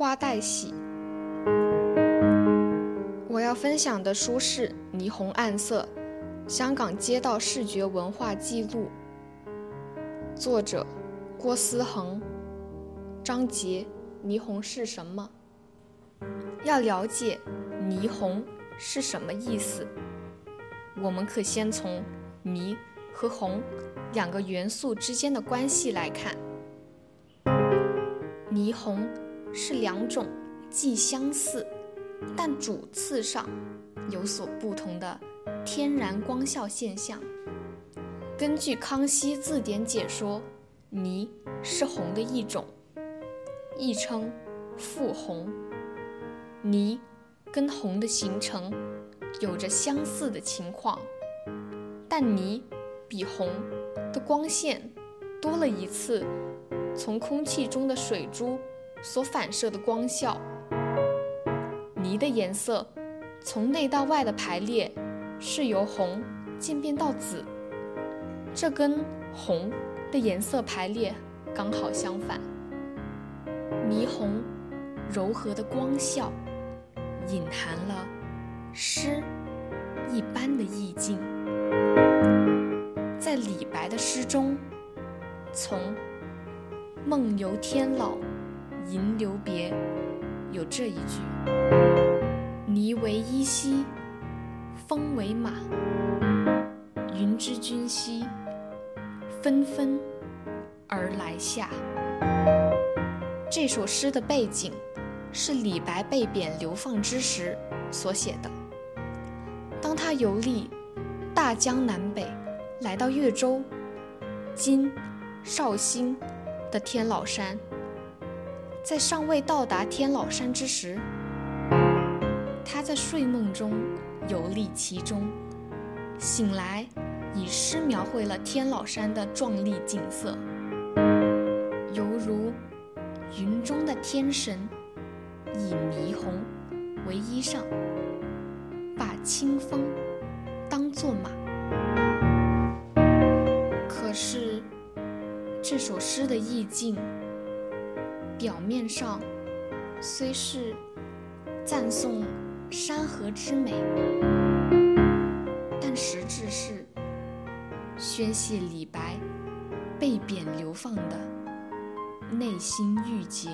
花带喜。我要分享的书是《霓虹暗色：香港街道视觉文化记录》，作者郭思恒。章节：霓虹是什么？要了解霓虹是什么意思，我们可先从霓和虹两个元素之间的关系来看。霓虹是两种既相似，但主次上有所不同的天然光效现象。根据康熙字典解说，霓是红的一种，亦称复红。霓跟红的形成有着相似的情况，但霓比红的光线多了一次。从空气中的水珠所反射的光效，霓的颜色从内到外的排列是由红渐变到紫，这跟红的颜色排列刚好相反。霓虹柔和的光效隐含了诗一般的意境，在李白的诗中，从。梦游天姥吟留别，有这一句：“霓为衣兮，风为马。云之君兮，纷纷而来下。”这首诗的背景是李白被贬流放之时所写的。当他游历大江南北，来到越州（今绍兴）。的天老山，在尚未到达天老山之时，他在睡梦中游历其中，醒来以诗描绘了天老山的壮丽景色，犹如云中的天神以霓虹为衣裳，把清风当作马。可是。这首诗的意境，表面上虽是赞颂山河之美，但实质是宣泄李白被贬流放的内心郁结。